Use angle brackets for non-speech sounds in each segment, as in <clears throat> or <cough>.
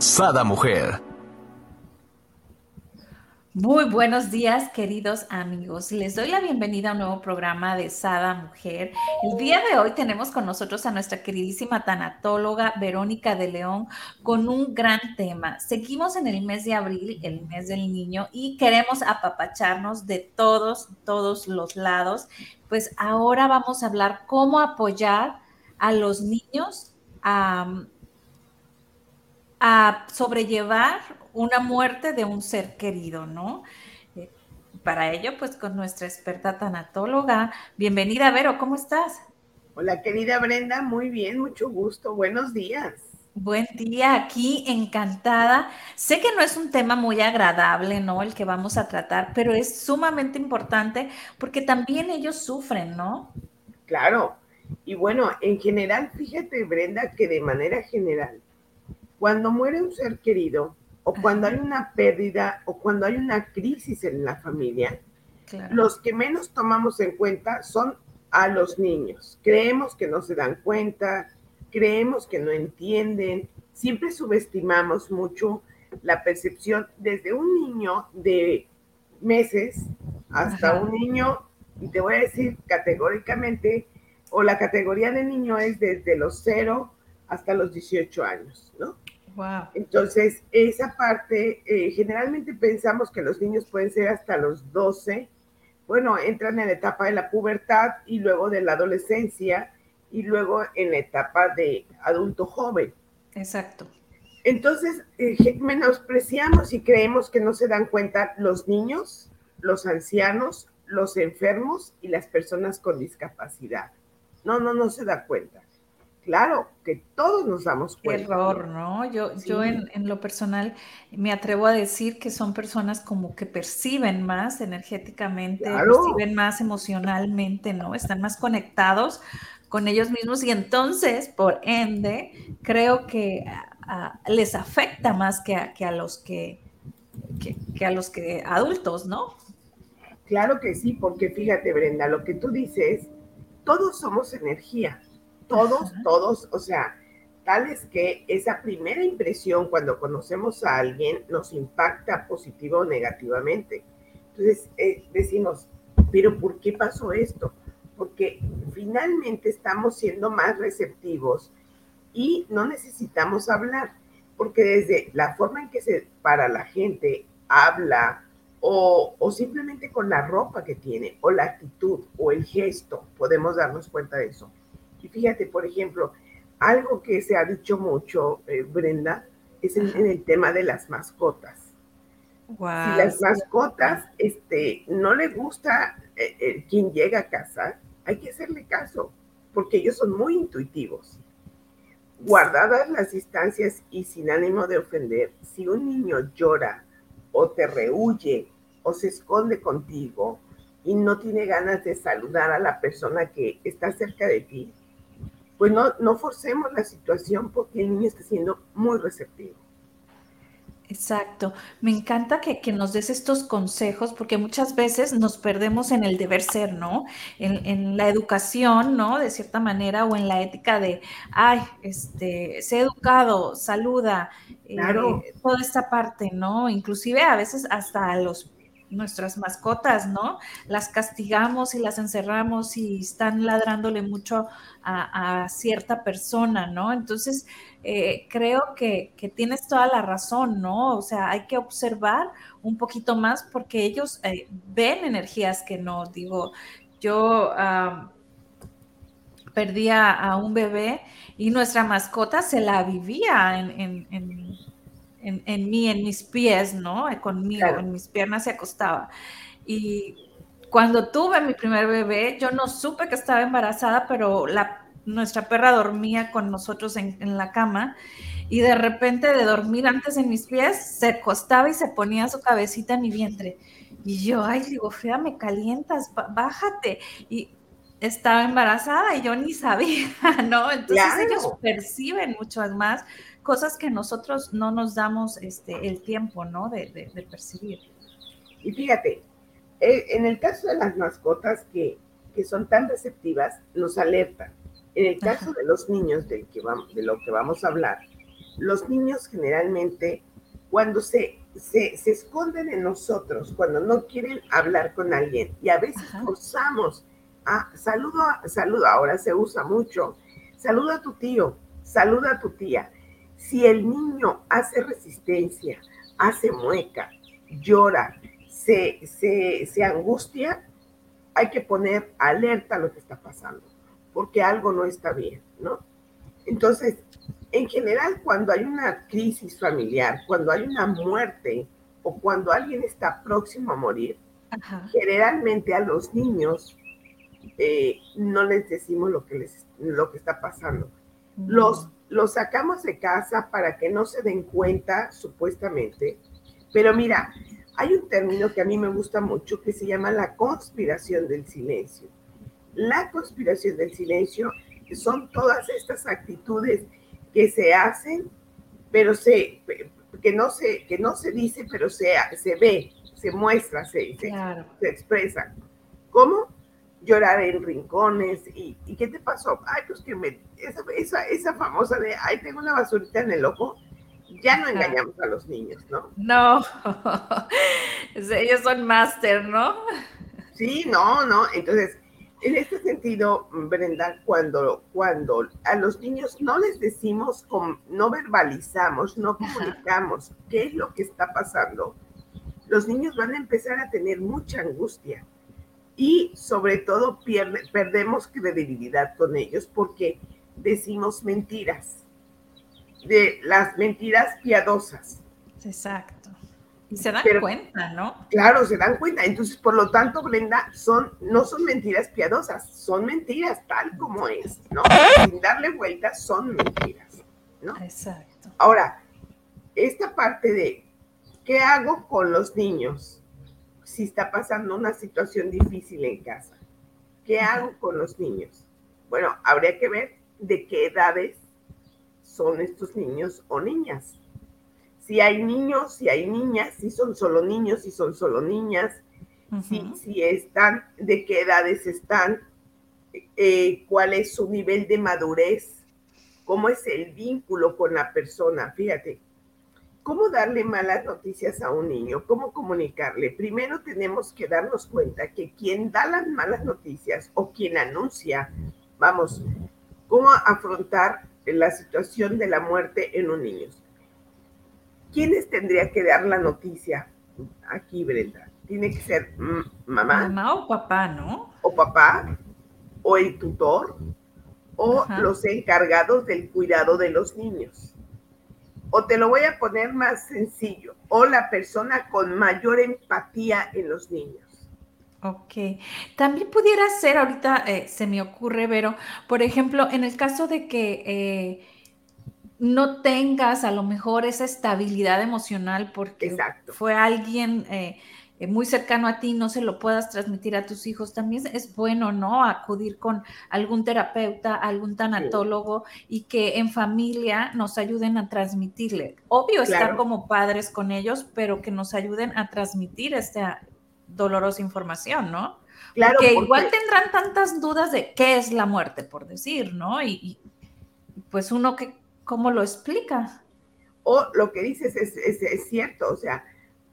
Sada Mujer. Muy buenos días, queridos amigos. Les doy la bienvenida a un nuevo programa de Sada Mujer. El día de hoy tenemos con nosotros a nuestra queridísima tanatóloga Verónica de León con un gran tema. Seguimos en el mes de abril, el mes del niño, y queremos apapacharnos de todos, todos los lados. Pues ahora vamos a hablar cómo apoyar a los niños a a sobrellevar una muerte de un ser querido, ¿no? Eh, para ello, pues con nuestra experta tanatóloga. Bienvenida, Vero, ¿cómo estás? Hola, querida Brenda, muy bien, mucho gusto, buenos días. Buen día, aquí encantada. Sé que no es un tema muy agradable, ¿no? El que vamos a tratar, pero es sumamente importante porque también ellos sufren, ¿no? Claro. Y bueno, en general, fíjate, Brenda, que de manera general, cuando muere un ser querido o cuando hay una pérdida o cuando hay una crisis en la familia, los que menos tomamos en cuenta son a los niños. Creemos que no se dan cuenta, creemos que no entienden, siempre subestimamos mucho la percepción desde un niño de meses hasta un niño, y te voy a decir categóricamente, o la categoría de niño es desde los 0 hasta los 18 años, ¿no? Entonces, esa parte, eh, generalmente pensamos que los niños pueden ser hasta los 12, bueno, entran en la etapa de la pubertad y luego de la adolescencia y luego en la etapa de adulto joven. Exacto. Entonces, eh, menospreciamos y creemos que no se dan cuenta los niños, los ancianos, los enfermos y las personas con discapacidad. No, no, no se da cuenta claro que todos nos damos cuenta. error, ¿no? Yo, yo en, lo personal me atrevo a decir que son personas como que perciben más energéticamente, perciben más emocionalmente, ¿no? Están más conectados con ellos mismos y entonces, por ende, creo que les afecta más que a, que a los que, que a los que adultos, ¿no? Claro que sí, porque fíjate, Brenda, lo que tú dices, todos somos energía todos, todos, o sea, tal es que esa primera impresión cuando conocemos a alguien nos impacta positivo o negativamente. Entonces eh, decimos, pero ¿por qué pasó esto? Porque finalmente estamos siendo más receptivos y no necesitamos hablar, porque desde la forma en que se para la gente habla o, o simplemente con la ropa que tiene o la actitud o el gesto, podemos darnos cuenta de eso y fíjate, por ejemplo, algo que se ha dicho mucho, eh, Brenda, es en, el tema de las mascotas. si las mascotas este, no le gusta eh, eh, quien llega a casa, hay que hacerle caso, porque ellos son muy intuitivos. Guardadas las distancias y sin ánimo de ofender, si un niño llora o te rehuye o se esconde contigo y no tiene ganas de saludar a la persona que está cerca de ti, pues no, no forcemos la situación porque el niño está siendo muy receptivo. Exacto. Me encanta que, nos des estos consejos porque muchas veces nos perdemos en el deber ser, ¿no? En, la educación, ¿no? De cierta manera, o en la ética de, ay, este, sé educado, saluda, claro. Eh, toda esta parte, ¿no? Inclusive a veces hasta los nuestras mascotas, ¿no? Las castigamos y las encerramos y están ladrándole mucho a, cierta persona, ¿no? Entonces, eh, creo que, tienes toda la razón, ¿no? O sea, hay que observar un poquito más porque ellos eh, ven energías que no, digo, yo perdía a un bebé y nuestra mascota se la vivía en en, mí, en mis pies, ¿no? Conmigo, en mis piernas se acostaba. Y cuando tuve mi primer bebé, yo no supe que estaba embarazada, pero la, nuestra perra dormía con nosotros en, la cama y de repente de dormir antes en mis pies, se acostaba y se ponía su cabecita en mi vientre. Y yo, ay, digo, fea, me calientas, bájate. Y estaba embarazada y yo ni sabía, <laughs> ¿no? Entonces ellos perciben mucho más cosas que nosotros no nos damos este, el tiempo, ¿no? De, percibir. Y fíjate, eh, en el caso de las mascotas que, son tan receptivas, nos alertan. En el caso de los niños del que vamos, de lo que vamos a hablar, los niños generalmente cuando se, se, esconden en nosotros, cuando no quieren hablar con alguien y a veces forzamos a saludo, saludo, ahora se usa mucho, saluda a tu tío, saluda a tu tía. Si el niño hace resistencia, hace mueca, llora, se, se, se angustia, hay que poner alerta a lo que está pasando, porque algo no está bien, ¿no? Entonces, en general, cuando hay una crisis familiar, cuando hay una muerte o cuando alguien está próximo a morir, generalmente a los niños eh, no les decimos lo que, les, lo que está pasando. Los, los sacamos de casa para que no se den cuenta, supuestamente. Pero mira, hay un término que a mí me gusta mucho que se llama la conspiración del silencio. La conspiración del silencio son todas estas actitudes que se hacen, pero se, que no se, que no se dice, pero se, se ve, se muestra, se, se, expresa. ¿Cómo? Llorar en rincones. ¿Y, ¿Y, qué te pasó? Ay, pues que me, esa, esa, esa famosa de, ay, tengo una basurita en el ojo. Ya no engañamos a los niños, ¿no? No, <laughs> ellos son máster, ¿no? Sí, no, no. Entonces, en este sentido, Brenda, cuando, cuando a los niños no les decimos, no verbalizamos, no comunicamos qué es lo que está pasando, los niños van a empezar a tener mucha angustia y sobre todo perdemos credibilidad con ellos porque decimos mentiras, de las mentiras piadosas. Exacto. Y se dan cuenta, ¿no? Claro, se dan cuenta. Entonces, por lo tanto, Brenda, son, no son mentiras piadosas, son mentiras tal como es, ¿no? Sin darle vueltas, son mentiras, ¿no? Exacto. Ahora, esta parte de qué hago con los niños si está pasando una situación difícil en casa. ¿Qué hago con los niños? Bueno, habría que ver de qué edades son estos niños o niñas si hay niños, si hay niñas, si son solo niños, si son solo niñas, si, están, de qué edades están, eh, cuál es su nivel de madurez, cómo es el vínculo con la persona. Fíjate, ¿cómo darle malas noticias a un niño? ¿Cómo comunicarle? Primero tenemos que darnos cuenta que quien da las malas noticias o quien anuncia, vamos, cómo afrontar la situación de la muerte en un niño. ¿quiénes tendría que dar la noticia aquí, Brenda? Tiene que ser mamá. Mamá o papá, ¿no? O papá, o el tutor, o los encargados del cuidado de los niños. O te lo voy a poner más sencillo, o la persona con mayor empatía en los niños. Ok. También pudiera ser, ahorita eh, se me ocurre, Vero, por ejemplo, en el caso de que eh, no tengas a lo mejor esa estabilidad emocional porque fue alguien eh, eh, muy cercano a ti, no se lo puedas transmitir a tus hijos, también es bueno, ¿no? Acudir con algún terapeuta, algún tanatólogo y que en familia nos ayuden a transmitirle. Obvio estar como padres con ellos, pero que nos ayuden a transmitir esta dolorosa información, ¿no? Claro, porque, igual tendrán tantas dudas de qué es la muerte, por decir, ¿no? y pues uno que ¿Cómo lo explica? O lo que dices es, cierto, o sea,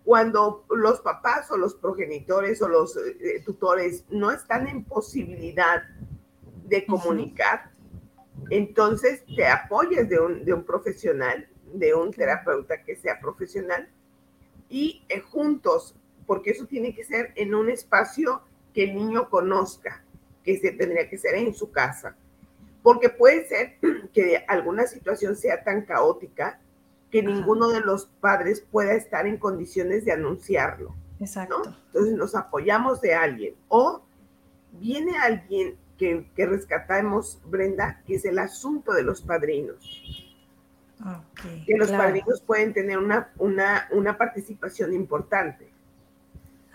cuando los papás o los progenitores o los eh, tutores no están en posibilidad de comunicar, entonces te apoyas de un, profesional, de un terapeuta que sea profesional y eh, juntos, porque eso tiene que ser en un espacio que el niño conozca, que se tendría que ser en su casa. Porque puede ser <clears throat> que alguna situación sea tan caótica que ninguno de los padres pueda estar en condiciones de anunciarlo. Exacto. Entonces nos apoyamos de alguien o viene alguien que, que rescatamos, Brenda, que es el asunto de los padrinos. que los padrinos pueden tener una, una, una participación importante.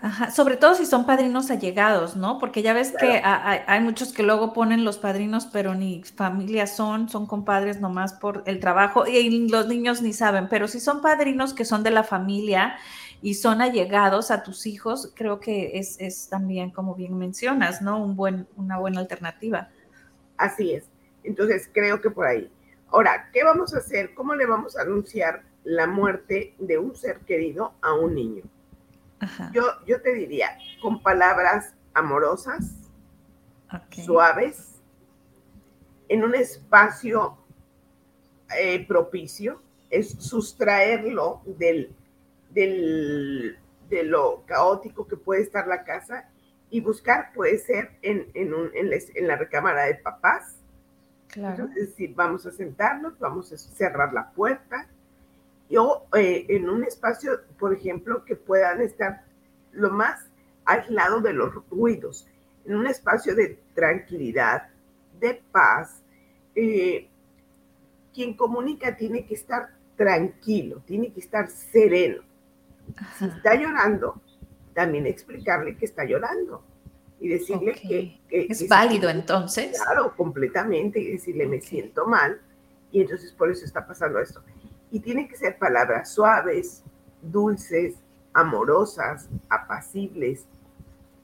Ajá, sobre todo si son padrinos allegados, ¿no? Porque ya ves que hay, muchos que luego ponen los padrinos, pero ni familia son, son compadres nomás por el trabajo y los niños ni saben, pero si son padrinos que son de la familia y son allegados a tus hijos, creo que es, es también, como bien mencionas, ¿no? Un buen, una buena alternativa. Así es. Entonces, creo que por ahí. Ahora, ¿qué vamos a hacer? ¿Cómo le vamos a anunciar la muerte de un ser querido a un niño? Yo, yo te diría, con palabras amorosas, suaves, en un espacio eh, propicio, es sustraerlo del, del, de lo caótico que puede estar la casa y buscar, puede ser en, en, un, en, la recámara de papás. Claro. es decir, vamos a sentarnos, vamos a cerrar la puerta, o eh, en un espacio, por ejemplo, que puedan estar lo más aislado de los ruidos, en un espacio de tranquilidad, de paz. Eh, quien comunica tiene que estar tranquilo, tiene que estar sereno. Si está llorando, también explicarle que está llorando y decirle que, es válido entonces. Claro, completamente y decirle me siento mal y entonces por eso está pasando esto. Y tiene que ser palabras suaves, dulces, amorosas, apacibles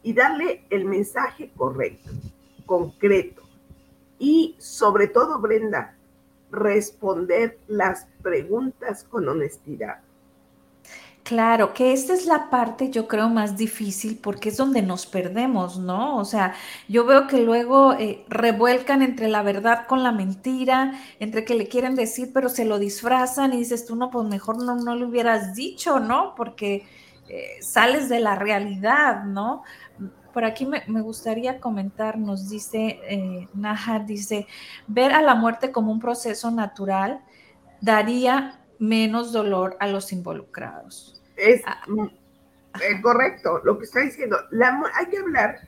y darle el mensaje correcto, concreto. Y sobre todo, Brenda, responder las preguntas con honestidad. Claro, que esta es la parte yo creo más difícil porque es donde nos perdemos, ¿no? O sea, yo veo que luego eh, revuelcan entre la verdad con la mentira, entre que le quieren decir pero se lo disfrazan y dices tú, no, pues mejor no, no lo hubieras dicho, ¿no? Porque eh, sales de la realidad, ¿no? Por aquí me, gustaría comentar, nos dice eh, Naha, dice, ver a la muerte como un proceso natural daría menos dolor a los involucrados. Es ah, eh, correcto lo que está diciendo. hay que hablar,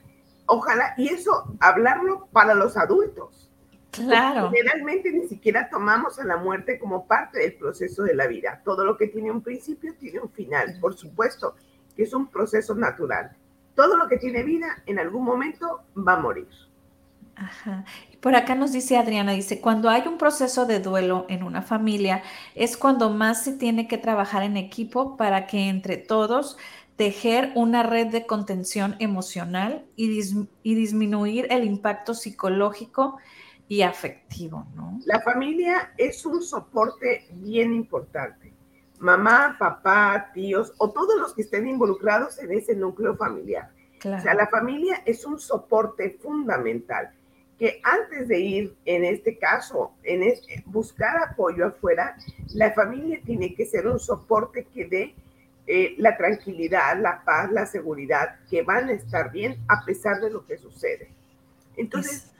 ojalá, y eso hablarlo para los adultos. Claro. Generalmente ni siquiera tomamos a la muerte como parte del proceso de la vida. Todo lo que tiene un principio tiene un final, por supuesto, que es un proceso natural. Todo lo que tiene vida en algún momento va a morir. Ajá. Por acá nos dice Adriana, dice, cuando hay un proceso de duelo en una familia, es cuando más se tiene que trabajar en equipo para que entre todos tejer una red de contención emocional y, y disminuir el impacto psicológico y afectivo, ¿no? La familia es un soporte bien importante. Mamá, papá, tíos o todos los que estén involucrados en ese núcleo familiar. O sea, la familia es un soporte fundamental que antes de ir, en este caso, en buscar apoyo afuera, la familia tiene que ser un soporte que dé eh, la tranquilidad, la paz, la seguridad, que van a estar bien a pesar de lo que sucede. Entonces,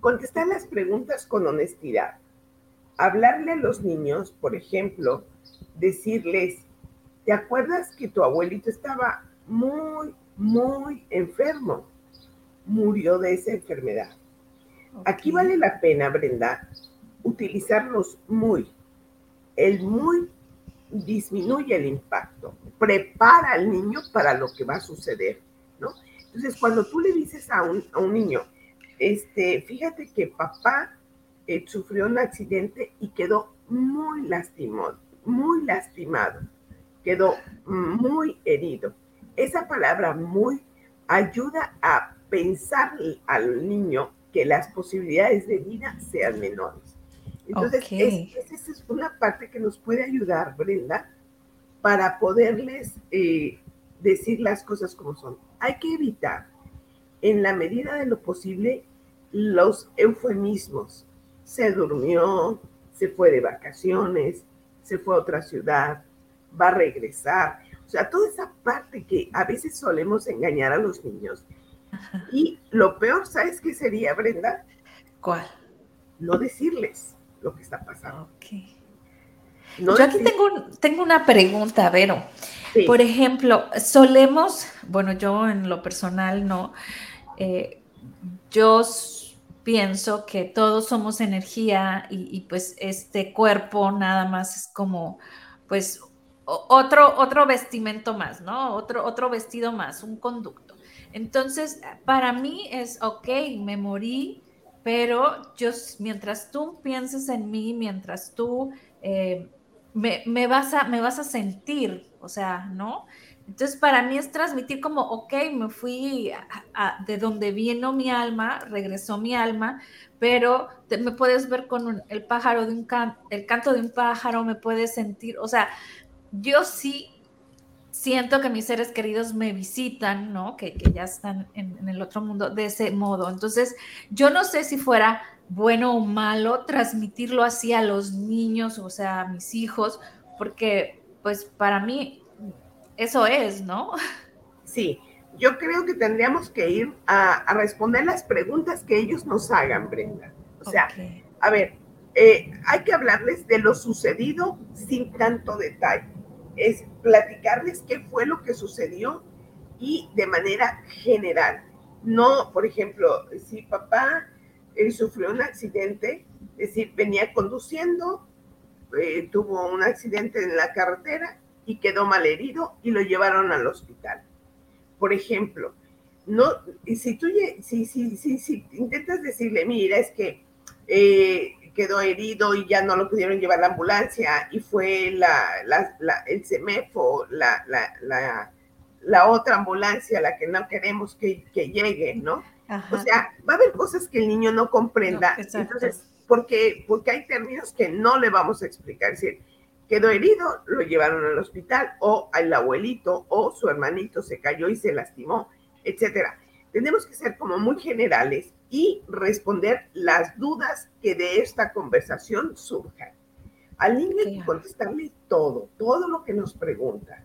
Contestar las preguntas con honestidad. Hablarle a los niños, por ejemplo, decirles, ¿te acuerdas que tu abuelito estaba muy, muy enfermo? Murió de esa enfermedad. Aquí vale la pena, Brenda, utilizar los muy. El muy disminuye el impacto, prepara al niño para lo que va a suceder, ¿no? Entonces, cuando tú le dices a un, a un niño, este, fíjate que papá eh, sufrió un accidente y quedó muy lastimado, muy lastimado, quedó muy herido. Esa palabra muy ayuda a pensar al niño que las posibilidades de vida sean menores. Entonces, esa es una parte que nos puede ayudar, Brenda, para poderles eh, decir las cosas como son. Hay que evitar, en la medida de lo posible, los eufemismos. Se durmió, se fue de vacaciones, se fue a otra ciudad, va a regresar. O sea, toda esa parte que a veces solemos engañar a los niños. Y lo peor, ¿sabes qué sería, Brenda? ¿Cuál? No decirles lo que está pasando. yo aquí tengo, tengo una pregunta, Vero. Por ejemplo, solemos, bueno, yo en lo personal no, eh, yo pienso que todos somos energía y, pues este cuerpo nada más es como pues otro, otro vestimento más, ¿no? Otro, otro vestido más, un conducto. Entonces, para mí es, ok, me morí, pero yo, mientras tú pienses en mí, mientras tú eh, me, vas a, me vas a sentir, o sea, ¿no? Entonces, para mí es transmitir como, ok, me fui de donde vino mi alma, regresó mi alma, pero me puedes ver con el pájaro de un el canto de un pájaro, me puedes sentir, o sea, yo sí siento que mis seres queridos me visitan, ¿no? Que, ya están en, en, el otro mundo de ese modo. Entonces, yo no sé si fuera bueno o malo transmitirlo así a los niños, o sea, a mis hijos, porque pues para mí eso es, ¿no? Sí, yo creo que tendríamos que ir a, responder las preguntas que ellos nos hagan, Brenda. O sea, a ver, eh, hay que hablarles de lo sucedido sin tanto detalle. Es platicarles qué fue lo que sucedió y de manera general. No, por ejemplo, si papá eh, sufrió un accidente, es decir, venía conduciendo, eh, tuvo un accidente en la carretera y quedó mal herido y lo llevaron al hospital. Por ejemplo, no, si tú si, si, si, si intentas decirle, mira, es que eh, quedó herido y ya no lo pudieron llevar a la ambulancia y fue la, la, el CEMEFO, la, la, la, otra ambulancia la que no queremos que, que llegue, ¿no? O sea, va a haber cosas que el niño no comprenda. entonces, porque, porque hay términos que no le vamos a explicar. Es decir, quedó herido, lo llevaron al hospital, o al abuelito, o su hermanito se cayó y se lastimó, etcétera. Tenemos que ser como muy generales y responder las dudas que de esta conversación surjan. Al niño hay que contestarle todo, todo lo que nos pregunta.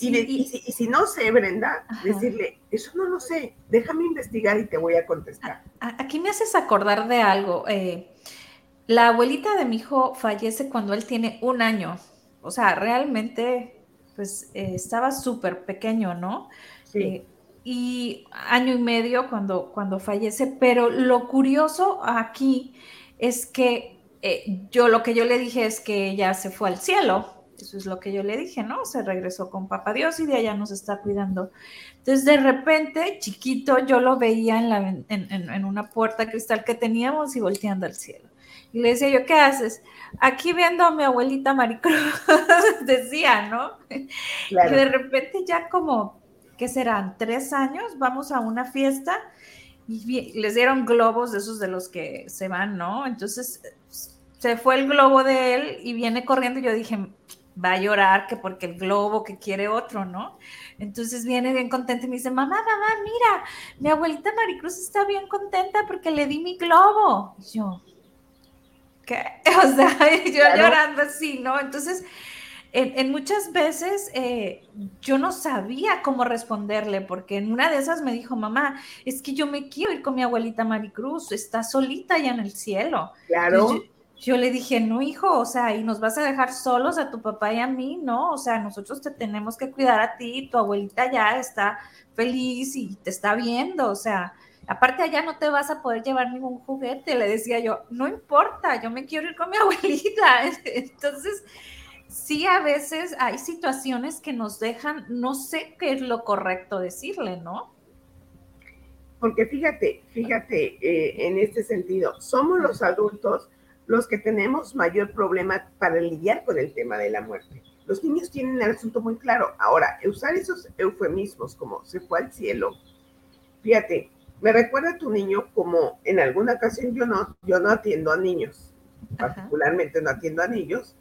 y, si, no sé, Brenda, decirle, eso no lo sé, déjame investigar y te voy a contestar. Aquí me haces acordar de algo. Eh, la abuelita de mi hijo fallece cuando él tiene un año. O sea, realmente, pues eh, estaba súper pequeño, ¿no? Sí. Eh, y año y medio cuando, cuando fallece. Pero lo curioso aquí es que eh, yo lo que yo le dije es que ella se fue al cielo. Eso es lo que yo le dije, ¿no? Se regresó con Papá Dios y de allá nos está cuidando. Entonces, de repente, chiquito, yo lo veía en, la, en, en una puerta cristal que teníamos y volteando al cielo. Y le decía yo, ¿qué haces? Aquí viendo a mi abuelita Maricruz, <laughs> decía, ¿no? Y de repente ya como, ¿qué serán? Tres años, vamos a una fiesta y les dieron globos de esos de los que se van, ¿no? Entonces se fue el globo de él y viene corriendo y yo dije, va a llorar que porque el globo que quiere otro, ¿no? Entonces viene bien contenta y me dice, mamá, mamá, mira, mi abuelita Maricruz está bien contenta porque le di mi globo. Y yo, ¿qué? <laughs> O sea, <laughs> yo llorando así, ¿no? Entonces, en, muchas veces eh, yo no sabía cómo responderle, porque en una de esas me dijo, mamá, es que yo me quiero ir con mi abuelita Maricruz, está solita allá en el cielo. Claro. Yo, le dije, no, hijo, o sea, y nos vas a dejar solos a tu papá y a mí, ¿no? O sea, nosotros te tenemos que cuidar a ti, tu abuelita ya está feliz y te está viendo, o sea, Aparte allá no te vas a poder llevar ningún juguete, le decía yo, no importa, yo me quiero ir con mi <laughs> abuelita. <laughs> Entonces, sí, a veces hay situaciones que nos dejan, no sé qué es lo correcto decirle, ¿no? Porque fíjate, fíjate eh, en este sentido, somos los adultos los que tenemos mayor problema para lidiar con el tema de la muerte. Los niños tienen el asunto muy claro. Ahora, usar esos eufemismos como se fue al cielo, fíjate, me recuerda a tu niño como en alguna ocasión yo no, yo no atiendo a niños, particularmente no atiendo a niños,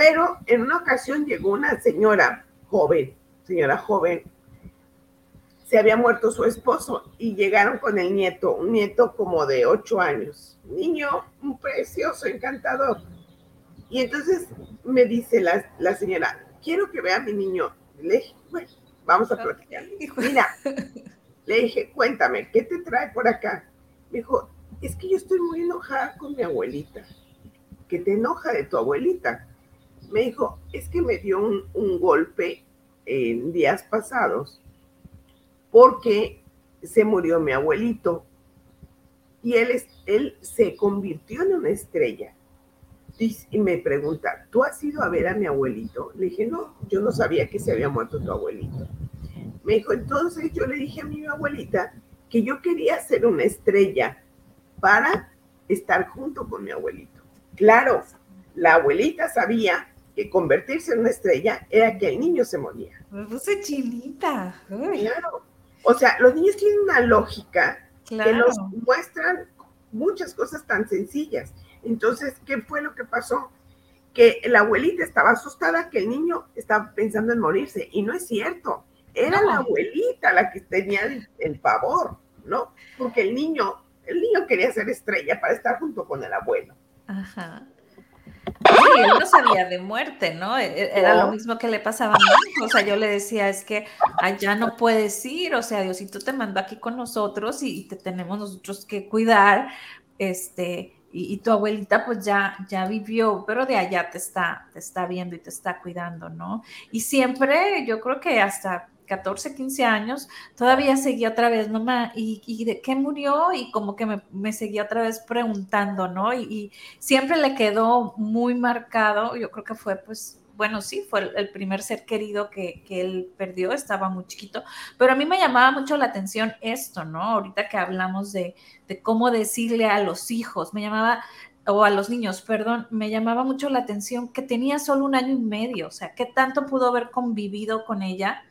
pero en una ocasión llegó una señora joven, señora joven, se había muerto su esposo y llegaron con el nieto, un nieto como de ocho años, niño un precioso, encantador. Y entonces me dice la, la señora, quiero que vea a mi niño. Le dije, bueno, vamos a platicar. Mira, le dije, cuéntame, ¿qué te trae por acá? Me dijo, es que yo estoy muy enojada con mi abuelita. ¿Qué te enoja de tu abuelita? Me dijo, es que me dio un, golpe en días pasados porque se murió mi abuelito. y él, él se convirtió en una estrella. Y, me pregunta, ¿tú has ido a ver a mi abuelito? Le dije, no, yo no sabía que se había muerto tu abuelito. Me dijo, entonces yo le dije a mi abuelita que yo quería ser una estrella para estar junto con mi abuelito. Claro, la abuelita sabía que convertirse en una estrella era que el niño se moría. Me puse chinita. Claro. O sea, los niños tienen una lógica que nos muestran muchas cosas tan sencillas. Entonces, ¿qué fue lo que pasó? Que la abuelita estaba asustada que el niño estaba pensando en morirse. Y no es cierto. Era la abuelita la que tenía el, favor, ¿no? Porque el niño, el niño quería ser estrella para estar junto con el abuelo. Ajá. Sí, él no sabía de muerte, ¿no? E, e, era lo mismo que le pasaba a mí. O sea, yo le decía, es que allá no puedes ir, o sea, Diosito te mandó aquí con nosotros y te tenemos nosotros que cuidar, este, y, tu abuelita pues ya, ya vivió, pero de allá te está, te está viendo y te está cuidando, ¿no? Y siempre, yo creo que hasta 14, 15 años, todavía seguía otra vez, mamá, ¿y, y de qué murió? Y como que me, seguía otra vez preguntando, ¿no? Y, siempre le quedó muy marcado, yo creo que fue pues bueno, sí, fue el, primer ser querido que, que, él perdió, estaba muy chiquito, pero a mí me llamaba mucho la atención esto, ¿no? Ahorita que hablamos de, de cómo decirle a los hijos, me llamaba, o a los niños, perdón, me llamaba mucho la atención que tenía solo un año y medio, o sea, qué tanto pudo haber convivido con ella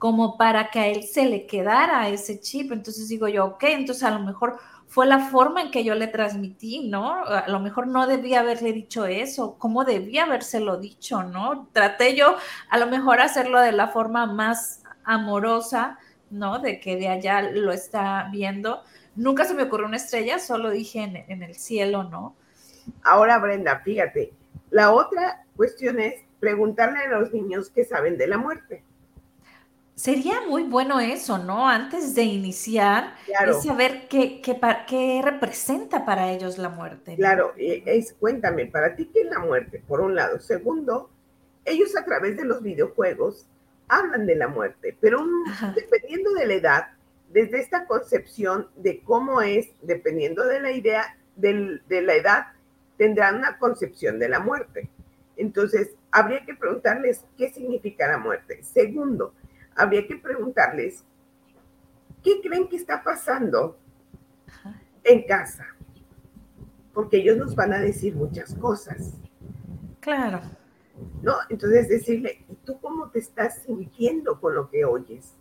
como para que a él se le quedara ese chip. Entonces digo yo, ok, entonces a lo mejor fue la forma en que yo le transmití, ¿no? A lo mejor no debía haberle dicho eso, cómo debía habérselo dicho, ¿no? Traté yo a lo mejor hacerlo de la forma más amorosa, ¿no? De que de allá lo está viendo. Nunca se me ocurrió una estrella, solo dije en, en el cielo, ¿no? Ahora, Brenda, fíjate, la otra cuestión es preguntarle a los niños que saben de la muerte. Sería muy bueno eso, ¿no? Antes de iniciar, es saber qué, qué, qué, representa para ellos la muerte. Claro, es, cuéntame, para ti, ¿qué es la muerte? Por un lado. Segundo, ellos a través de los videojuegos hablan de la muerte, pero dependiendo de la edad, desde esta concepción de cómo es, dependiendo de la idea, de la edad, tendrán una concepción de la muerte. Entonces, habría que preguntarles qué significa la muerte. Segundo, habría que preguntarles, ¿qué creen que está pasando en casa? Porque ellos nos van a decir muchas cosas. Claro. ¿No? Entonces decirle, ¿y tú cómo te estás sintiendo con lo que oyes?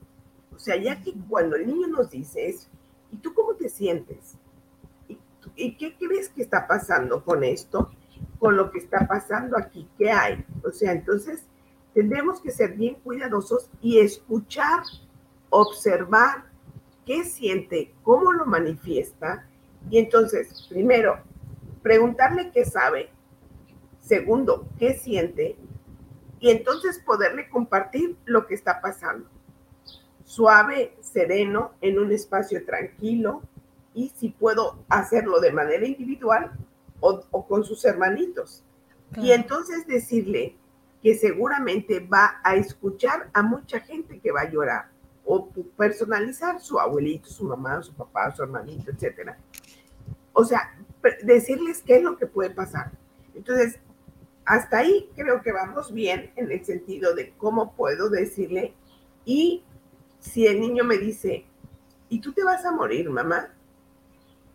O sea, ya que cuando el niño nos dice eso, ¿y tú cómo te sientes? ¿Y, ¿Y, qué crees que está pasando con esto? Con lo que está pasando aquí, ¿qué hay? O sea, entonces Tendremos que ser bien cuidadosos y escuchar, observar qué siente, cómo lo manifiesta. Y entonces, primero, preguntarle qué sabe. Segundo, qué siente. Y entonces poderle compartir lo que está pasando. Suave, sereno, en un espacio tranquilo. Y si puedo hacerlo de manera individual o, con sus hermanitos. Y entonces decirle, que seguramente va a escuchar a mucha gente que va a llorar o personalizar su abuelito, su mamá, su papá, su hermanito, etcétera. O sea, decirles qué es lo que puede pasar. Entonces, hasta ahí creo que vamos bien en el sentido de cómo puedo decirle y si el niño me dice, ¿y tú te vas a morir, mamá?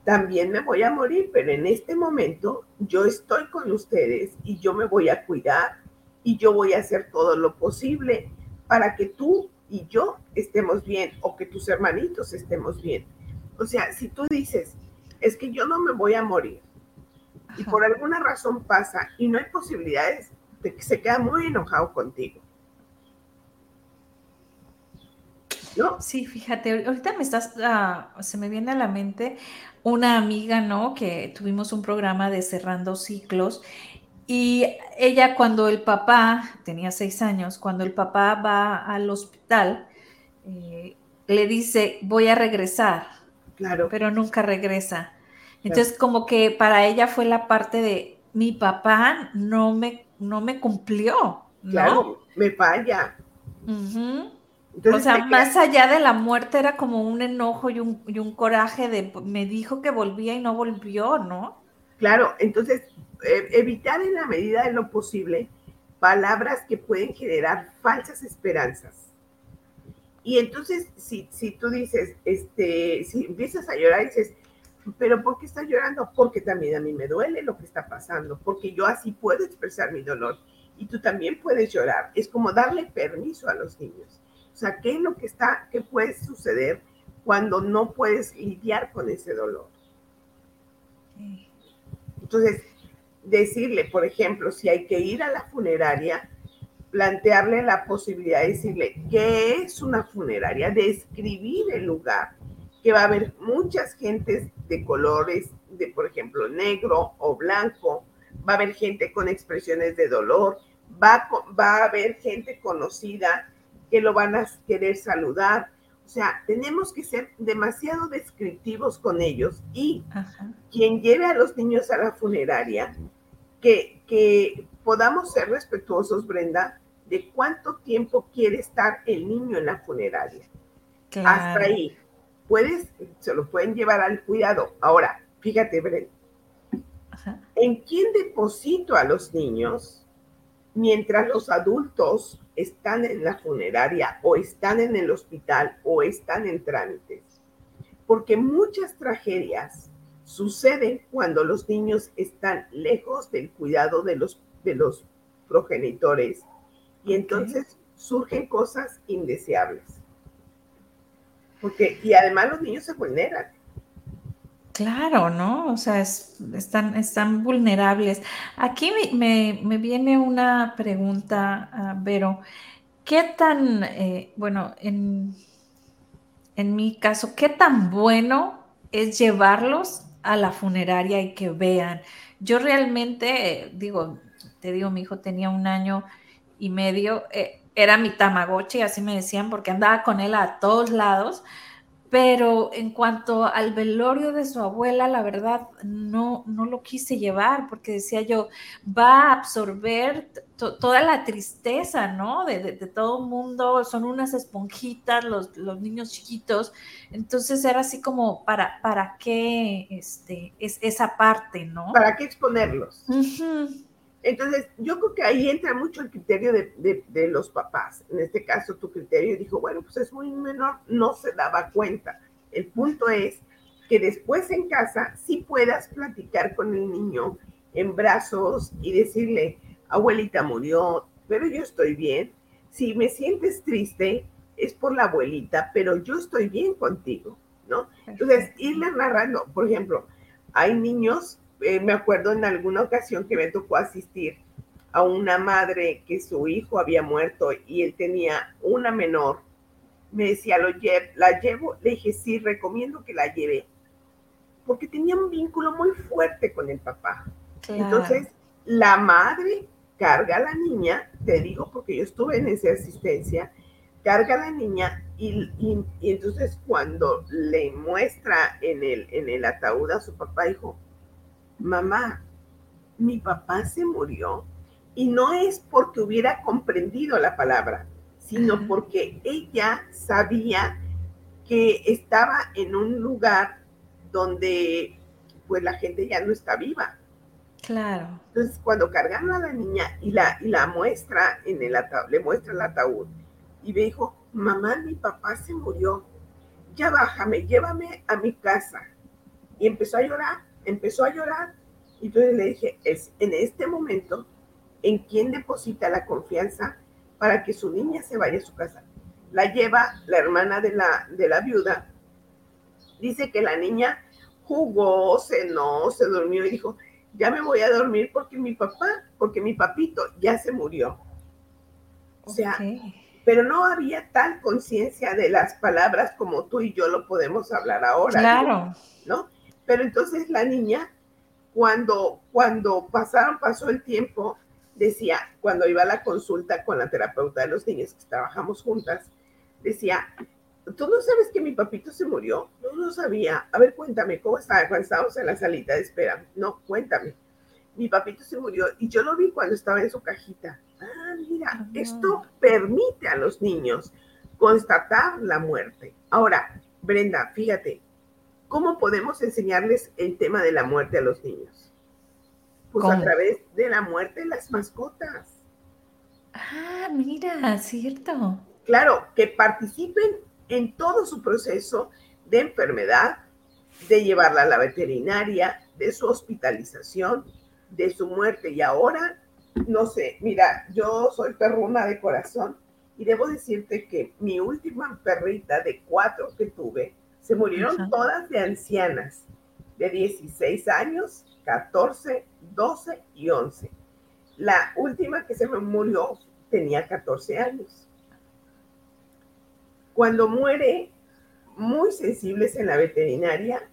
También me voy a morir, pero en este momento yo estoy con ustedes y yo me voy a cuidar y yo voy a hacer todo lo posible para que tú y yo estemos bien o que tus hermanitos estemos bien. O sea, si tú dices, es que yo no me voy a morir y por alguna razón pasa y no hay posibilidades de que se queda muy enojado contigo. ¿No? Sí, fíjate, ahorita me estás, ah, se me viene a la mente una amiga, ¿no? Que tuvimos un programa de cerrando ciclos y ella cuando el papá, tenía seis años, cuando el papá va al hospital, eh, le dice, voy a regresar. Claro. Pero nunca regresa. Entonces, como que para ella fue la parte de, mi papá no me, no me cumplió. Claro, me falla. o sea, más allá de la muerte era como un enojo y un, y un coraje de me dijo que volvía y no volvió, ¿no? Claro, entonces evitar en la medida de lo posible palabras que pueden generar falsas esperanzas. Y entonces, si, si tú dices, este, si empiezas a llorar, dices, pero ¿por qué estás llorando? Porque también a mí me duele lo que está pasando, porque yo así puedo expresar mi dolor y tú también puedes llorar. Es como darle permiso a los niños. O sea, ¿qué es lo que está, qué puede suceder cuando no puedes lidiar con ese dolor? Entonces, decirle, por ejemplo, si hay que ir a la funeraria, plantearle la posibilidad de decirle qué es una funeraria, describir el lugar, que va a haber muchas gentes de colores, de por ejemplo negro o blanco, va a haber gente con expresiones de dolor, va, va a haber gente conocida que lo van a querer saludar. O sea, tenemos que ser demasiado descriptivos con ellos y quien lleve a los niños a la funeraria, que, que podamos ser respetuosos, Brenda, de cuánto tiempo quiere estar el niño en la funeraria. Hasta ahí. Puedes, se lo pueden llevar al cuidado. Ahora, fíjate, Brenda, ¿en quién deposito a los niños mientras los adultos están en la funeraria o están en el hospital o están en trámites? Porque muchas tragedias suceden cuando los niños están lejos del cuidado de los, de los progenitores y entonces surgen cosas indeseables. Porque, y además los niños se vulneran. Claro, ¿no? O sea, están, están vulnerables. Aquí me, viene una pregunta, uh, Vero. ¿Qué tan, eh, bueno, en, en mi caso, qué tan bueno es llevarlos a la funeraria y que vean? Yo realmente, digo, te digo, mi hijo tenía un año y medio, eh, era mi tamagotchi, así me decían, porque andaba con él a todos lados. Pero en cuanto al velorio de su abuela, la verdad no, no lo quise llevar porque decía yo, va a absorber toda la tristeza, ¿no? De, de, todo el mundo, son unas esponjitas los, los, niños chiquitos. Entonces era así como, ¿para, para qué este, es esa parte, ¿no? ¿Para qué exponerlos? Entonces, yo creo que ahí entra mucho el criterio de, de, los papás. En este caso, tu criterio dijo, bueno, pues es muy menor, no se daba cuenta. El punto es que después en casa sí puedas platicar con el niño en brazos y decirle, abuelita murió, pero yo estoy bien. Si me sientes triste, es por la abuelita, pero yo estoy bien contigo, ¿no? Entonces, irle narrando, por ejemplo, hay niños eh, me acuerdo en alguna ocasión que me tocó asistir a una madre que su hijo había muerto y él tenía una menor. Me decía, ¿Lo ¿la llevo? Le dije, sí, recomiendo que la lleve, porque tenía un vínculo muy fuerte con el papá. Entonces, la madre carga a la niña, te digo porque yo estuve en esa asistencia, carga a la niña y, y, entonces cuando le muestra en el, en el ataúd a su papá, dijo, mamá, mi papá se murió y no es porque hubiera comprendido la palabra, sino porque ella sabía que estaba en un lugar donde pues la gente ya no está viva. Claro. Entonces, cuando cargaron a la niña y la, y la muestra en el ataúd, le muestra el ataúd y me dijo, mamá, mi papá se murió, ya bájame, llévame a mi casa. Y empezó a llorar empezó a llorar y entonces le dije, es en este momento en quién deposita la confianza para que su niña se vaya a su casa. La lleva la hermana de la, de la viuda. Dice que la niña jugó, cenó, se durmió y dijo, ya me voy a dormir porque mi papá, porque mi papito ya se murió. O sea, pero no había tal conciencia de las palabras como tú y yo lo podemos hablar ahora. Claro. ¿No? Pero entonces la niña, cuando, cuando pasaron, pasó el tiempo, decía, cuando iba a la consulta con la terapeuta de los niños, que trabajamos juntas, decía, ¿tú no sabes que mi papito se murió? No lo sabía. A ver, cuéntame, ¿cómo estaba cuando estábamos en la salita de espera? No, cuéntame. Mi papito se murió y yo lo vi cuando estaba en su cajita. Ah, mira, esto permite a los niños constatar la muerte. Ahora, Brenda, fíjate, ¿cómo podemos enseñarles el tema de la muerte a los niños? Pues a través de la muerte de las mascotas. Ah, mira, cierto. Claro, que participen en todo su proceso de enfermedad, de llevarla a la veterinaria, de su hospitalización, de su muerte. Y ahora, no sé, mira, yo soy perruna de corazón y debo decirte que mi última perrita de cuatro que tuve, se murieron todas de ancianas, de 16 años, 14, 12 y 11. La última que se me murió tenía 14 años. Cuando muere, muy sensibles en la veterinaria,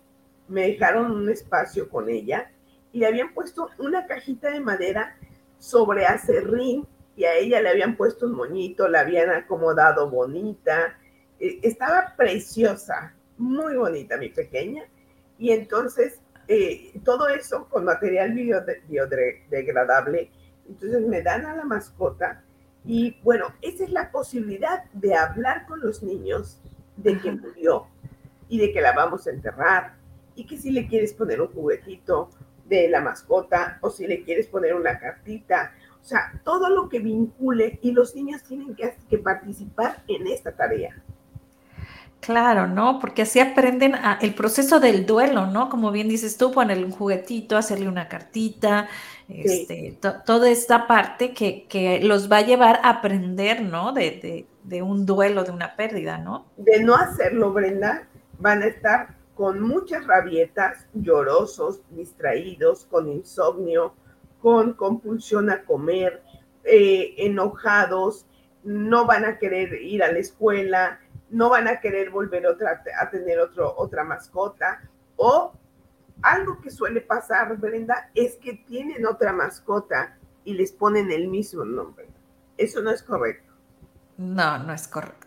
me dejaron un espacio con ella y le habían puesto una cajita de madera sobre acerrín y a ella le habían puesto un moñito, la habían acomodado bonita. E, estaba preciosa, muy bonita mi pequeña. Y entonces eh, todo eso con material biodegradable. Entonces me dan a la mascota y bueno, esa es la posibilidad de hablar con los niños de que murió y de que la vamos a enterrar y que si le quieres poner un juguetito de la mascota o si le quieres poner una cartita, o sea, todo lo que vincule y los niños tienen que, que participar en esta tarea. Claro, ¿no? Porque así aprenden el proceso del duelo, ¿no? Como bien dices tú, ponerle un juguetito, hacerle una cartita, este, toda esta parte que, los va a llevar a aprender, ¿no? De, de, un duelo, de una pérdida, ¿no? De no hacerlo, Brenda, van a estar con muchas rabietas, llorosos, distraídos, con insomnio, con compulsión a comer, eh, enojados, no van a querer ir a la escuela, no van a querer volver otra, a tener otro, otra mascota. O algo que suele pasar, Brenda, es que tienen otra mascota y les ponen el mismo nombre. Eso no es correcto. No, no es correcto.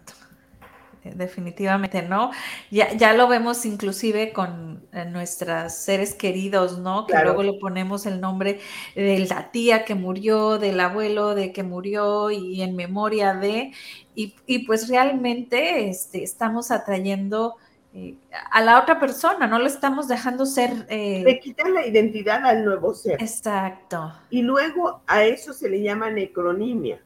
Eh, definitivamente no. Ya, ya lo vemos inclusive con eh, nuestros seres queridos, ¿no? Que luego le ponemos el nombre de la tía que murió, del abuelo de que murió y en memoria de, y, pues realmente este, estamos atrayendo eh, a la otra persona, no le estamos dejando ser... Le quitan la identidad al nuevo ser. Exacto. Y luego a eso se le llama necronimia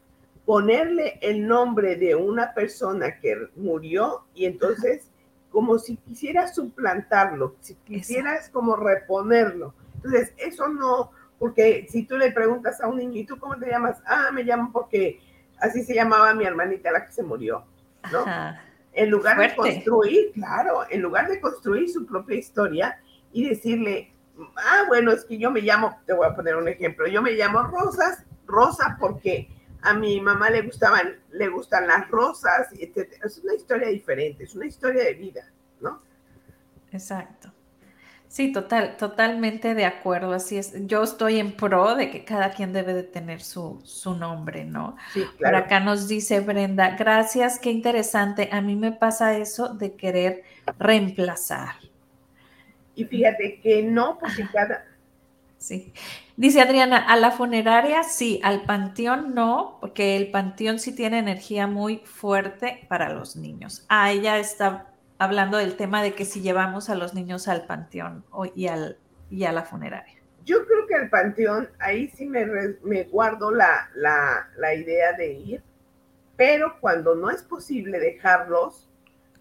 ponerle el nombre de una persona que murió y entonces como si quisieras suplantarlo, si quisieras como reponerlo. Entonces, eso no, porque si tú le preguntas a un niño, ¿y tú cómo te llamas? Ah, me llamo porque así se llamaba mi hermanita la que se murió, ¿no? En lugar de construir, claro, en lugar de construir su propia historia y decirle, ah, bueno, es que yo me llamo, te voy a poner un ejemplo, yo me llamo Rosas, Rosa porque a mi mamá le gustaban, le gustan las rosas, etc. Es una historia diferente, es una historia de vida, ¿no? Exacto. Sí, total, totalmente de acuerdo. Así es. Yo estoy en pro de que cada quien debe de tener su, su nombre, ¿no? Sí, claro. Por acá nos dice Brenda, gracias, qué interesante. A mí me pasa eso de querer reemplazar. Y fíjate que no, porque cada, Sí. Dice Adriana, a la funeraria sí, al panteón no, porque el panteón sí tiene energía muy fuerte para los niños. Ah, ella está hablando del tema de que si llevamos a los niños al panteón y, al, y a la funeraria. Yo creo que al panteón, ahí sí me, me guardo la, la, idea de ir, pero cuando no es posible dejarlos,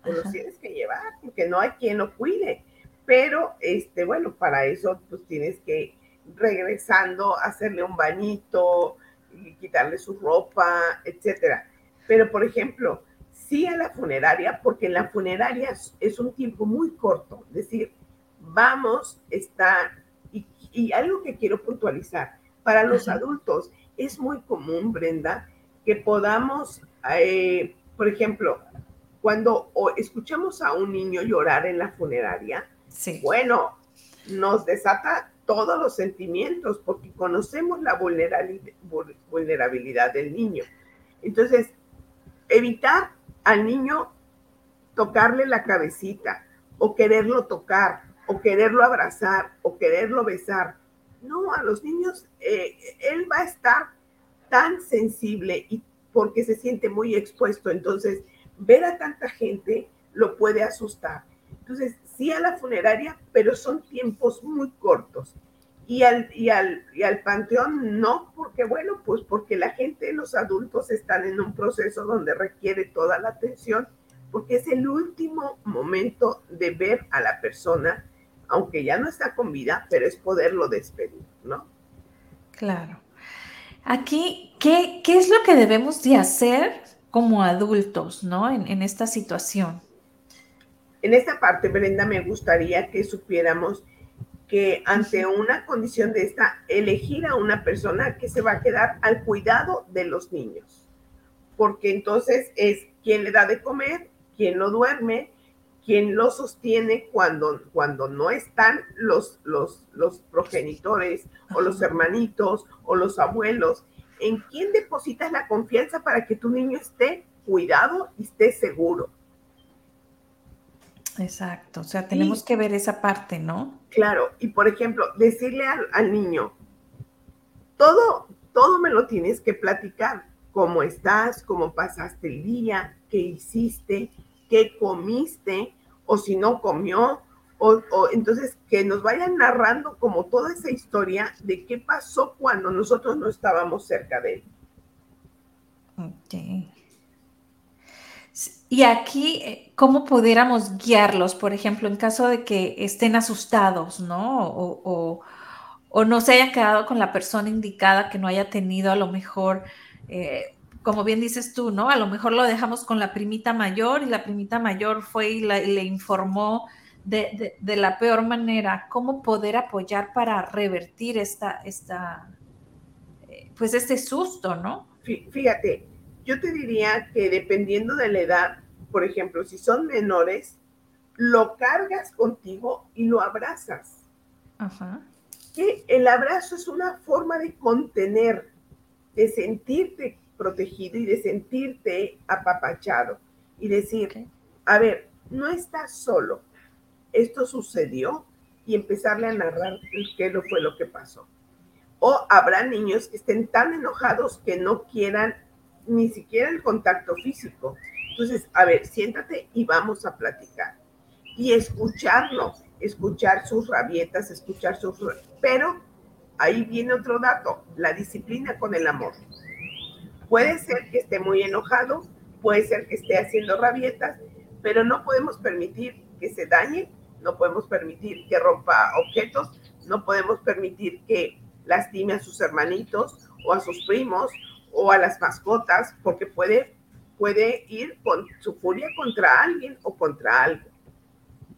pues los tienes que llevar, porque no hay quien lo cuide. Pero, este, bueno, para eso, pues tienes que regresando, hacerle un bañito, quitarle su ropa, etcétera. Pero, por ejemplo, sí a la funeraria, porque en la funeraria es un tiempo muy corto, es decir, vamos, está, y, y algo que quiero puntualizar, para los adultos es muy común, Brenda, que podamos, eh, por ejemplo, cuando escuchamos a un niño llorar en la funeraria, sí. bueno, nos desata todos los sentimientos porque conocemos la vulnerabilidad del niño. Entonces, evitar al niño tocarle la cabecita o quererlo tocar o quererlo abrazar o quererlo besar. No, a los niños eh, él va a estar tan sensible y porque se siente muy expuesto. Entonces, ver a tanta gente lo puede asustar. Entonces, sí a la funeraria, pero son tiempos muy cortos. Y al, y al, y al panteón no, porque bueno, pues porque la gente, los adultos están en un proceso donde requiere toda la atención, porque es el último momento de ver a la persona, aunque ya no está con vida, pero es poderlo despedir, ¿no? Claro. Aquí, ¿qué, qué es lo que debemos de hacer como adultos, ¿no? En, en esta situación. En esta parte, Brenda, me gustaría que supiéramos que ante una condición de esta, elegir a una persona que se va a quedar al cuidado de los niños, porque entonces es quien le da de comer, quien lo duerme, quien lo sostiene cuando, cuando no están los, los, los progenitores o los hermanitos o los abuelos. ¿En quién depositas la confianza para que tu niño esté cuidado y esté seguro? Exacto, o sea, tenemos que ver esa parte, ¿no? Claro, y por ejemplo, decirle al, niño, todo, todo me lo tienes que platicar, cómo estás, cómo pasaste el día, qué hiciste, qué comiste, o si no comió, o, o, entonces que nos vayan narrando como toda esa historia de qué pasó cuando nosotros no estábamos cerca de él. Ok. Y aquí, eh, ¿cómo pudiéramos guiarlos, por ejemplo, en caso de que estén asustados, ¿no? O, no se hayan quedado con la persona indicada, que no haya tenido a lo mejor, eh, como bien dices tú, ¿no? A lo mejor lo dejamos con la primita mayor y la primita mayor fue y, le informó de, la peor manera. ¿Cómo poder apoyar para revertir esta, esta eh, pues este susto, ¿no? Fíjate, yo te diría que dependiendo de la edad, por ejemplo, si son menores, lo cargas contigo y lo abrazas. Ajá. Que el abrazo es una forma de contener, de sentirte protegido y de sentirte apapachado y decir, a ver, no estás solo, esto sucedió y empezarle a narrar qué fue lo que pasó. O habrá niños que estén tan enojados que no quieran ni siquiera el contacto físico. Entonces, a ver, siéntate y vamos a platicar. Y escucharlo, escuchar sus rabietas, escuchar sus... Pero ahí viene otro dato, la disciplina con el amor. Puede ser que esté muy enojado, puede ser que esté haciendo rabietas, pero no podemos permitir que se dañe, no podemos permitir que rompa objetos, no podemos permitir que lastime a sus hermanitos o a sus primos o a las mascotas, porque puede, puede ir con su furia contra alguien o contra algo,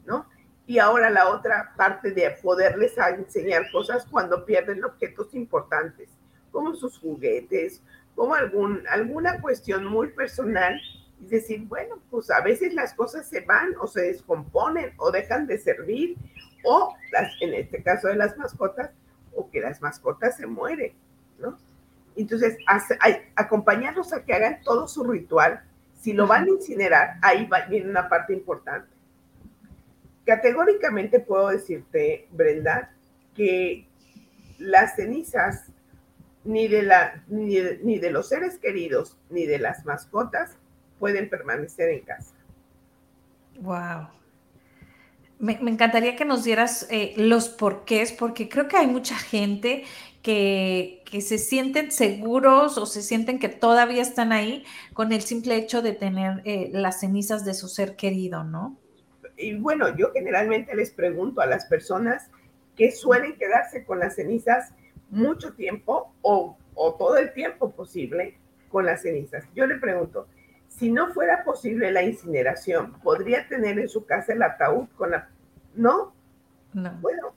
¿no? Y ahora la otra parte de poderles enseñar cosas cuando pierden objetos importantes, como sus juguetes, como algún, alguna cuestión muy personal, y decir, bueno, pues a veces las cosas se van o se descomponen o dejan de servir, o las, en este caso de las mascotas, o que las mascotas se mueren, ¿no? Entonces, acompañarlos a que hagan todo su ritual. Si lo van a incinerar, ahí viene una parte importante. Categóricamente puedo decirte, Brenda, que las cenizas ni de, la, ni de, los seres queridos ni de las mascotas pueden permanecer en casa. Wow. Me, encantaría que nos dieras eh, los porqués, porque creo que hay mucha gente que, se sienten seguros o se sienten que todavía están ahí con el simple hecho de tener eh, las cenizas de su ser querido, ¿no? Y bueno, yo generalmente les pregunto a las personas que suelen quedarse con las cenizas mucho tiempo o, o todo el tiempo posible con las cenizas. Yo le pregunto, si no fuera posible la incineración, ¿podría tener en su casa el ataúd con la... ¿No? No. Bueno,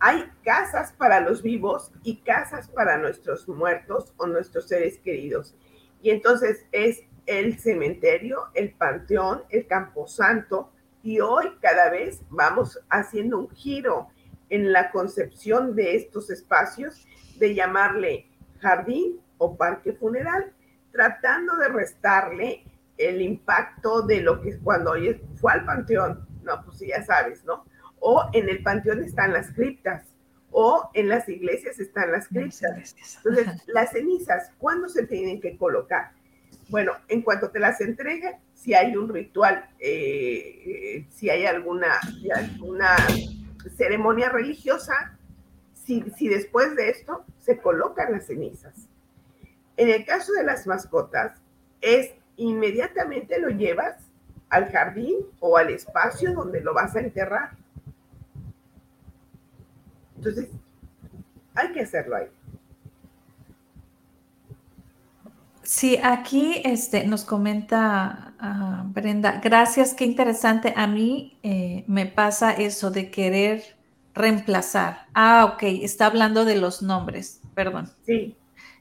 hay casas para los vivos y casas para nuestros muertos o nuestros seres queridos. Y entonces es el cementerio, el panteón, el camposanto, y hoy cada vez vamos haciendo un giro en la concepción de estos espacios de llamarle jardín o parque funeral, tratando de restarle el impacto de lo que cuando hoy fue al panteón, no, pues ya sabes, ¿no? O en el panteón están las criptas, o en las iglesias están las criptas. Entonces, las cenizas, ¿cuándo se tienen que colocar? Bueno, en cuanto te las entregue, si hay un ritual, eh, si hay alguna, alguna ceremonia religiosa, si, si después de esto se colocan las cenizas. En el caso de las mascotas, es inmediatamente lo llevas al jardín o al espacio donde lo vas a enterrar. Entonces, hay que hacerlo ahí. Sí, aquí este, nos comenta ah, Brenda, gracias, qué interesante. A mí eh, me pasa eso de querer reemplazar. Ah, ok, está hablando de los nombres, perdón. Sí.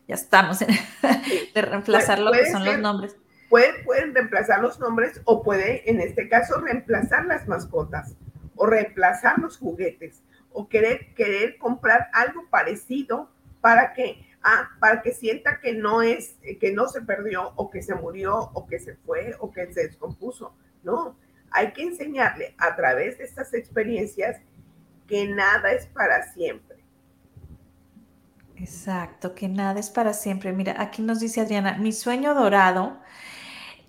Ya estamos en, <laughs> de reemplazar lo que son los nombres. pueden reemplazar los nombres o puede, en este caso, reemplazar las mascotas o reemplazar los juguetes o querer, querer comprar algo parecido para que, ah, para que sienta que no es, que no se perdió o que se murió o que se fue o que se descompuso. No, hay que enseñarle a través de estas experiencias que nada es para siempre. Exacto, que nada es para siempre. Mira, aquí nos dice Adriana, mi sueño dorado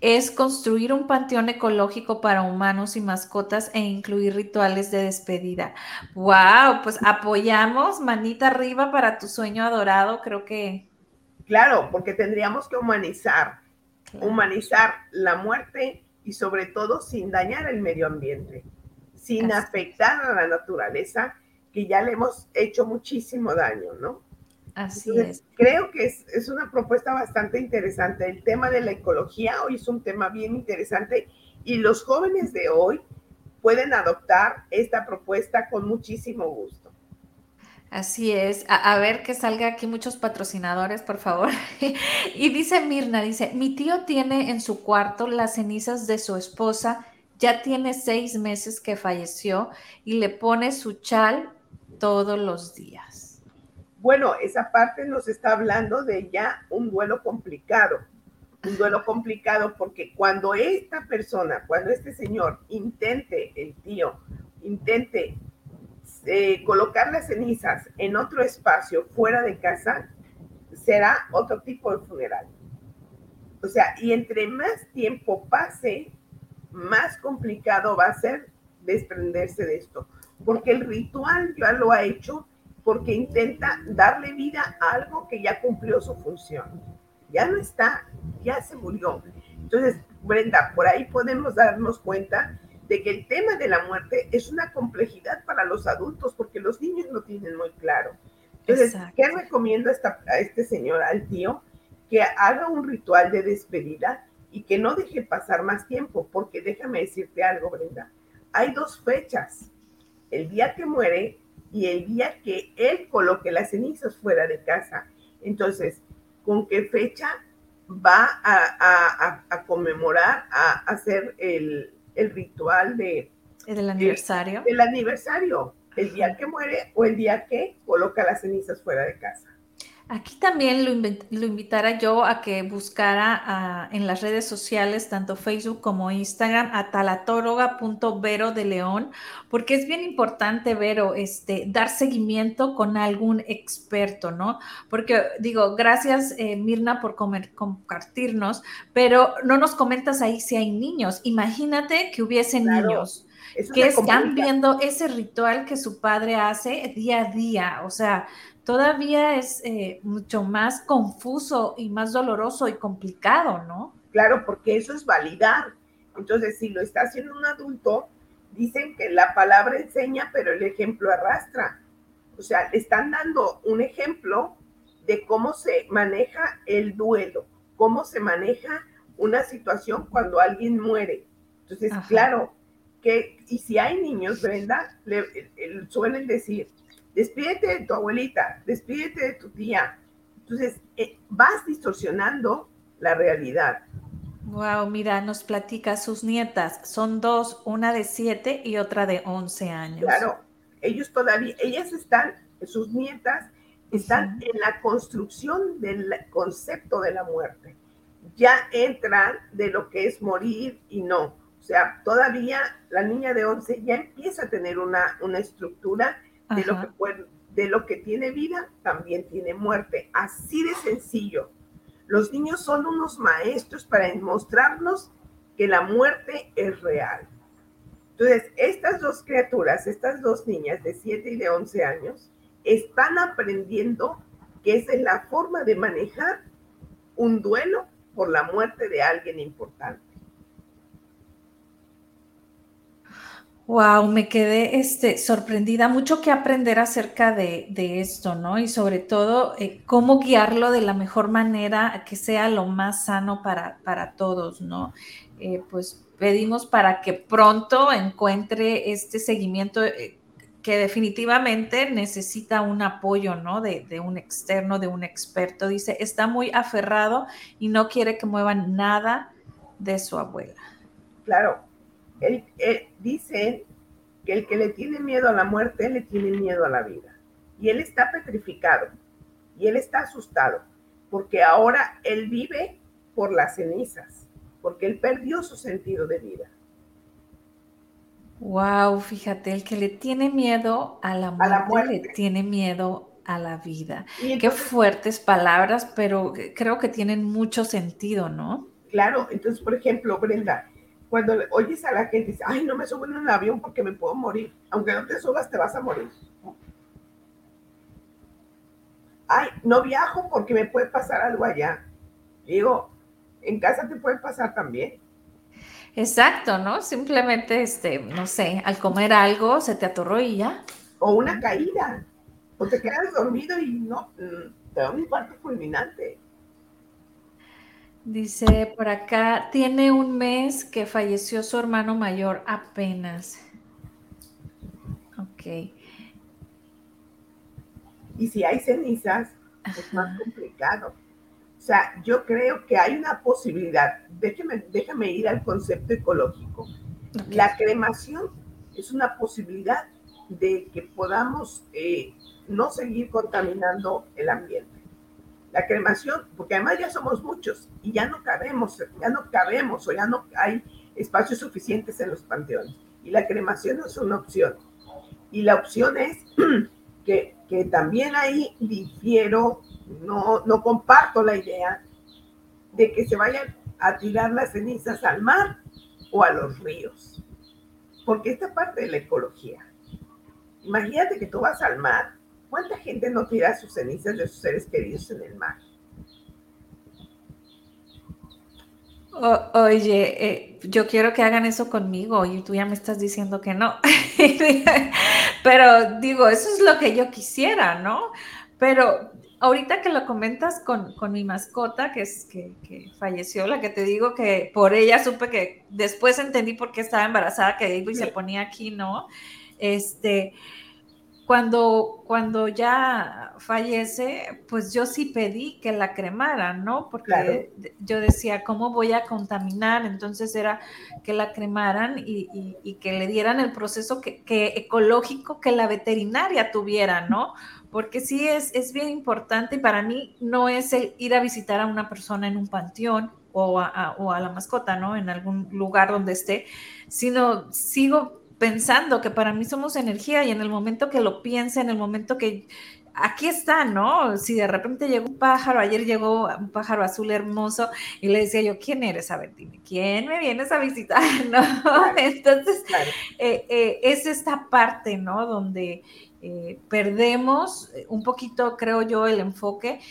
es construir un panteón ecológico para humanos y mascotas e incluir rituales de despedida. ¡Wow! Pues apoyamos, manita arriba para tu sueño adorado, creo que. Claro, porque tendríamos que humanizar, humanizar la muerte y sobre todo sin dañar el medio ambiente, sin afectar a la naturaleza, que ya le hemos hecho muchísimo daño, ¿no? Así es. Creo que es, una propuesta bastante interesante. El tema de la ecología hoy es un tema bien interesante y los jóvenes de hoy pueden adoptar esta propuesta con muchísimo gusto. Así es. A, ver que salga aquí muchos patrocinadores, por favor. <laughs> y dice Mirna, dice, mi tío tiene en su cuarto las cenizas de su esposa, ya tiene seis meses que falleció y le pone su chal todos los días. Bueno, esa parte nos está hablando de ya un duelo complicado, un duelo complicado porque cuando esta persona, cuando este señor intente, el tío, intente eh, colocar las cenizas en otro espacio fuera de casa, será otro tipo de funeral. O sea, y entre más tiempo pase, más complicado va a ser desprenderse de esto, porque el ritual ya lo ha hecho porque intenta darle vida a algo que ya cumplió su función. Ya no está, ya se murió. Entonces, Brenda, por ahí podemos darnos cuenta de que el tema de la muerte es una complejidad para los adultos porque los niños lo tienen muy claro. Entonces, ¿qué recomiendo a, a este señor, al tío? Que haga un ritual de despedida y que no deje pasar más tiempo, porque déjame decirte algo, Brenda. Hay dos fechas. El día que muere y el día que él coloque las cenizas fuera de casa. Entonces, ¿con qué fecha va a, conmemorar, a, hacer el, ritual de... ¿El aniversario? El, el aniversario, el día que muere o el día que coloca las cenizas fuera de casa. Aquí también lo, lo, invitara yo a que buscara en las redes sociales, tanto Facebook como Instagram, a talatóloga.vero de León, porque es bien importante, Vero, este, dar seguimiento con algún experto, ¿no? Porque digo, gracias eh, Mirna por compartirnos, pero no nos comentas ahí si hay niños. Imagínate que hubiesen niños que están viendo ese ritual que su padre hace día a día, o sea, todavía es eh, mucho más confuso y más doloroso y complicado, ¿no? Claro, porque eso es validar. Entonces, si lo está haciendo un adulto, dicen que la palabra enseña, pero el ejemplo arrastra. O sea, le están dando un ejemplo de cómo se maneja el duelo, cómo se maneja una situación cuando alguien muere. Entonces, claro, que, y si hay niños, Brenda, le, suelen decir, despídete de tu abuelita, despídete de tu tía. Entonces, eh, vas distorsionando la realidad. Wow, mira, nos platica sus nietas, son dos, una de siete y otra de once años. Claro, ellos todavía, ellas están, sus nietas están en la construcción del concepto de la muerte. Ya entran de lo que es morir y no. O sea, todavía la niña de once ya empieza a tener una, una estructura de lo, que de lo que tiene vida, también tiene muerte. Así de sencillo. Los niños son unos maestros para mostrarnos que la muerte es real. Entonces, estas dos criaturas, estas dos niñas de 7 y de 11 años, están aprendiendo que esa es la forma de manejar un duelo por la muerte de alguien importante. Wow, me quedé este, sorprendida, mucho que aprender acerca de, esto, ¿no? Y sobre todo, eh, cómo guiarlo de la mejor manera, que sea lo más sano para, para todos, ¿no? Eh, pues pedimos para que pronto encuentre este seguimiento eh, que definitivamente necesita un apoyo, ¿no? De, de, un externo, de un experto. Dice, está muy aferrado y no quiere que muevan nada de su abuela. Claro, él, dice que el que le tiene miedo a la muerte, le tiene miedo a la vida. Y él está petrificado y él está asustado porque ahora él vive por las cenizas, porque él perdió su sentido de vida. Wow, fíjate, el que le tiene miedo a la muerte, le tiene miedo a la vida. Qué fuertes palabras, pero creo que tienen mucho sentido, ¿no? Claro, entonces, por ejemplo, Brenda, cuando oyes a la gente dice, ay, no me subo en un avión porque me puedo morir. Aunque no te subas, te vas a morir. Ay, no viajo porque me puede pasar algo allá. Digo, en casa te puede pasar también. Exacto, ¿no? Simplemente, este, no sé, al comer algo se te atorró y ya. O una caída. O te quedas dormido y no, mm, te da un infarto fulminante. Dice por acá, tiene un mes que falleció su hermano mayor apenas. Ok. Y si hay cenizas, es más complicado. O sea, yo creo que hay una posibilidad. Déjame, déjame ir al concepto ecológico. La cremación es una posibilidad de que podamos eh, no seguir contaminando el ambiente la cremación, porque además ya somos muchos y ya no cabemos, ya no cabemos o ya no hay espacios suficientes en los panteones. Y la cremación es una opción. Y la opción es <clears throat> que, que también ahí difiero, no, no comparto la idea de que se vayan a tirar las cenizas al mar o a los ríos. Porque esta parte de la ecología. Imagínate que tú vas al mar ¿Cuánta gente no tira sus cenizas de sus seres queridos en el mar? oye, eh, yo quiero que hagan eso conmigo y tú ya me estás diciendo que no. <laughs> Pero digo, eso es lo que yo quisiera, ¿no? Pero ahorita que lo comentas con, mi mascota, que es que, que, falleció, la que te digo que por ella supe que después entendí por qué estaba embarazada, que y se ponía aquí, ¿no? Este, cuando, cuando ya fallece, pues yo sí pedí que la cremaran, ¿no? Porque yo decía, ¿cómo voy a contaminar? Entonces era que la cremaran y, que le dieran el proceso que, ecológico que la veterinaria tuviera, ¿no? Porque sí es, es bien importante y para mí no es el ir a visitar a una persona en un panteón o a, o a la mascota, ¿no? En algún lugar donde esté, sino sigo pensando que para mí somos energía y en el momento que lo piense, en el momento que aquí está, ¿no? Si de repente llegó un pájaro, ayer llegó un pájaro azul hermoso y le decía yo, ¿quién eres? A ver, dime, ¿quién me vienes a visitar? <laughs> ¿No? Entonces, eh, eh, es esta parte, ¿no? Donde eh, perdemos un poquito, creo yo, el enfoque.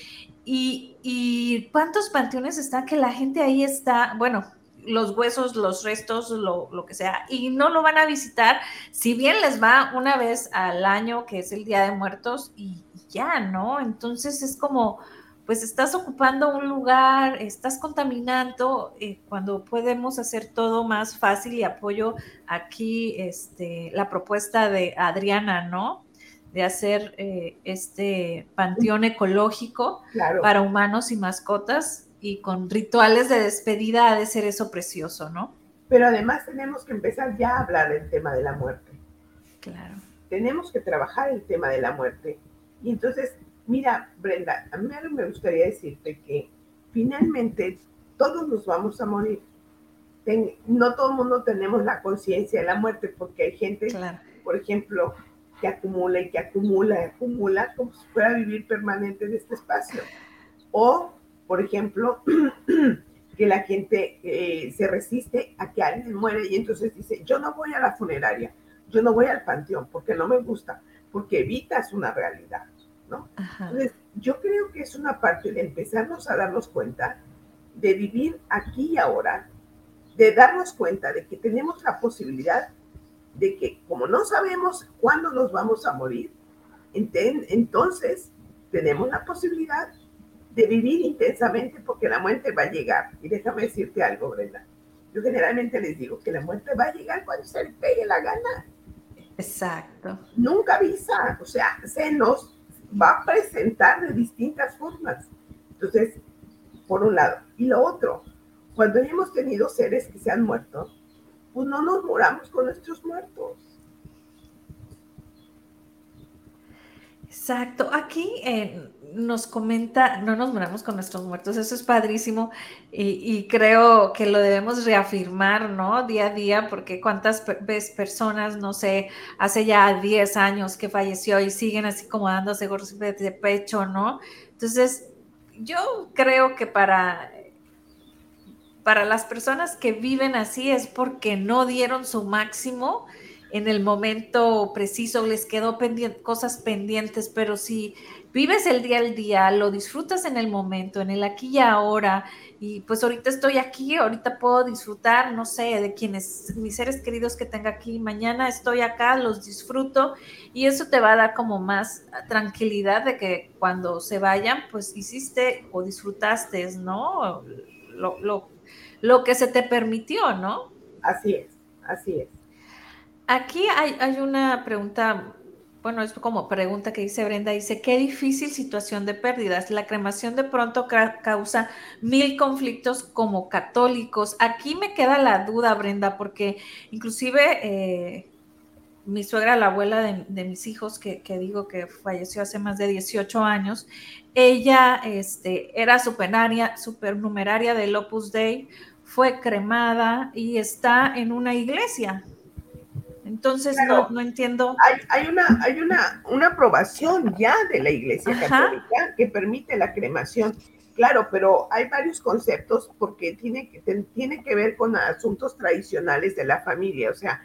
Y, y cuántos panteones están que la gente ahí está, bueno, los huesos, los restos, lo, que sea, y no lo van a visitar, si bien les va una vez al año, que es el Día de Muertos, y ya, ¿no? Entonces es como, pues estás ocupando un lugar, estás contaminando, eh, cuando podemos hacer todo más fácil y apoyo aquí este, la propuesta de Adriana, ¿no? de hacer eh, este panteón ecológico para humanos y mascotas y con rituales de despedida ha de ser eso precioso, ¿no? Pero además tenemos que empezar ya a hablar del tema de la muerte. Claro. Tenemos que trabajar el tema de la muerte. Y entonces, mira, Brenda, a mí me gustaría decirte que finalmente todos nos vamos a morir. no todo el mundo tenemos la conciencia de la muerte porque hay gente, por ejemplo, que acumula y que acumula y acumula como si fuera a vivir permanente en este espacio. O por ejemplo, <clears throat> que la gente eh, se resiste a que alguien muere y entonces dice, yo no voy a la funeraria, yo no voy al panteón porque no me gusta, porque evitas una realidad, ¿no? Entonces, yo creo que es una parte de empezarnos a darnos cuenta de vivir aquí y ahora, de darnos cuenta de que tenemos la posibilidad de que como no sabemos cuándo nos vamos a morir, entonces tenemos la posibilidad de vivir intensamente porque la muerte va a llegar. Y déjame decirte algo, Brenda. Yo generalmente les digo que la muerte va a llegar cuando se le pegue la gana. Exacto. Nunca avisa, o sea, se nos va a presentar de distintas formas. Entonces, por un lado. Y lo otro, cuando hemos tenido seres que se han muerto, pues no nos moramos con nuestros muertos. Exacto. Aquí eh, nos comenta, no nos moramos con nuestros muertos, eso es padrísimo y, creo que lo debemos reafirmar, ¿no? Día a día, porque cuántas veces personas, no sé, hace ya 10 años que falleció y siguen así como dándose golpes de pecho, ¿no? Entonces, yo creo que para para las personas que viven así es porque no dieron su máximo en el momento preciso, les quedó cosas pendientes, pero si vives el día al día, lo disfrutas en el momento, en el aquí y ahora, y pues ahorita estoy aquí, ahorita puedo disfrutar, no sé, de quienes, mis seres queridos que tenga aquí, mañana estoy acá, los disfruto, y eso te va a dar como más tranquilidad de que cuando se vayan, pues hiciste o disfrutaste, ¿no? Lo, lo lo que se te permitió, ¿no? Así es, así es. Aquí hay, una pregunta, bueno, es como pregunta que dice Brenda, dice, qué difícil situación de pérdidas. La cremación de pronto causa mil conflictos como católicos. Aquí me queda la duda, Brenda, porque inclusive eh, mi suegra, la abuela de, mis hijos, que, digo que falleció hace más de 18 años, ella este, era supernaria, supernumeraria del Opus Dei, fue cremada y está en una iglesia. Entonces no, no, entiendo. Hay, una, hay una, una aprobación ya de la iglesia católica que permite la cremación. Claro, pero hay varios conceptos porque tiene que, tiene que ver con asuntos tradicionales de la familia. O sea,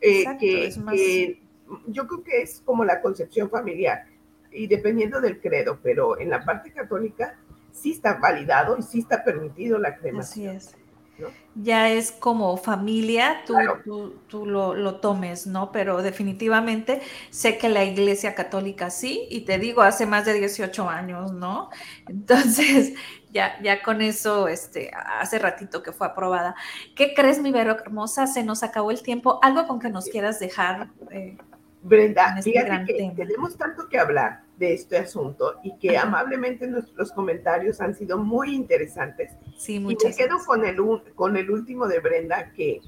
eh, que, yo creo que es como la concepción familiar y dependiendo del credo, pero en la parte católica sí está validado y sí está permitido la cremación. Así es ya es como familia, tú, tú, lo, tomes, ¿no? Pero definitivamente sé que la Iglesia Católica sí, y te digo, hace más de 18 años, ¿no? <laughs> Entonces, ya, ya con eso, este, hace ratito que fue aprobada. ¿Qué crees, mi Vero hermosa? Se nos acabó el tiempo. ¿Algo con que nos quieras dejar? Eh, Brenda, este fíjate que tenemos tanto que hablar de este asunto y que amablemente nuestros comentarios han sido muy interesantes. Sí, muchas y me quedo con el, con el último de Brenda, que,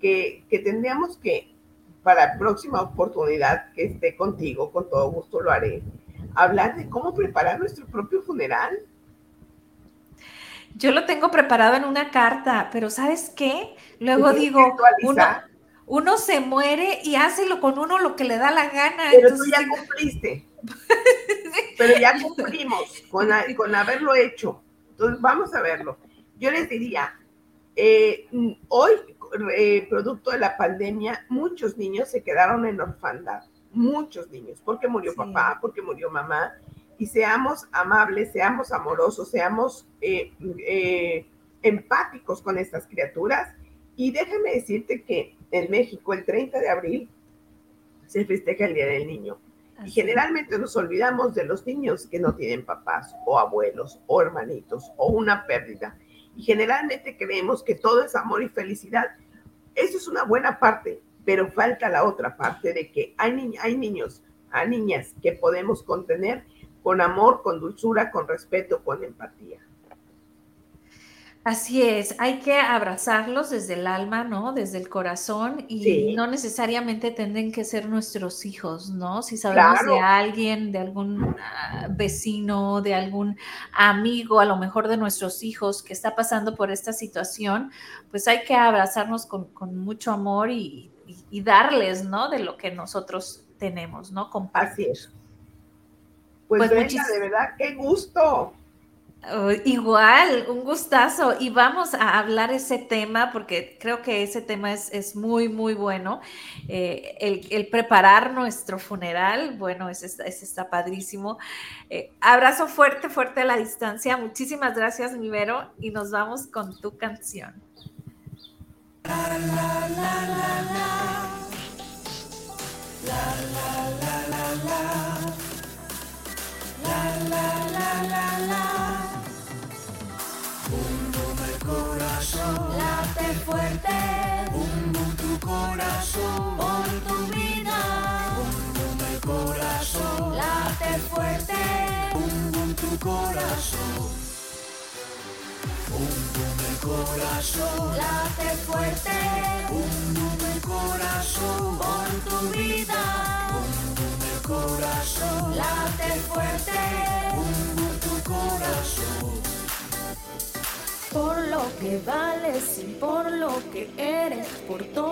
que, que tendríamos que, para la próxima oportunidad que esté contigo, con todo gusto lo haré, hablar de cómo preparar nuestro propio funeral. Yo lo tengo preparado en una carta, pero ¿sabes qué? Luego digo, uno, uno se muere y hácelo con uno lo que le da la gana. Pero tú ya cumpliste. <laughs> Pero ya cumplimos con, con haberlo hecho. Entonces, vamos a verlo. Yo les diría, eh, hoy, eh, producto de la pandemia, muchos niños se quedaron en orfandad. Muchos niños, porque murió papá, porque murió mamá. Y seamos amables, seamos amorosos, seamos eh, empáticos con estas criaturas. Y déjame decirte que en México, el 30 de abril, se festeja el Día del Niño. Y generalmente nos olvidamos de los niños que no tienen papás o abuelos o hermanitos o una pérdida. Y generalmente creemos que todo es amor y felicidad. Eso es una buena parte, pero falta la otra parte de que hay, hay niños, hay niñas que podemos contener con amor, con dulzura, con respeto, con empatía. Así es, hay que abrazarlos desde el alma, ¿no? Desde el corazón y no necesariamente tienen que ser nuestros hijos, ¿no? Si sabemos de alguien, de algún ah, vecino, de algún amigo, a lo mejor de nuestros hijos que está pasando por esta situación, pues hay que abrazarnos con, mucho amor y, darles, ¿no? De lo que nosotros tenemos, ¿no? Compartir. Así es. Pues, pues de verdad, qué gusto. Oh, igual, un gustazo. Y vamos a hablar ese tema porque creo que ese tema es, muy, muy bueno. Eh, el, preparar nuestro funeral, bueno, ese, está padrísimo. Eh, abrazo fuerte, fuerte a la distancia. Muchísimas gracias, Nivero, y nos vamos con tu canción. La, la, la, corazón late fuerte. Bum tu corazón por tu vida. Bum el corazón late fuerte. Bum tu corazón. Bum el corazón late fuerte. Bum el corazón por tu vida. Bum el corazón late fuerte. Bum tu corazón por lo que vales y por lo que eres, por todo.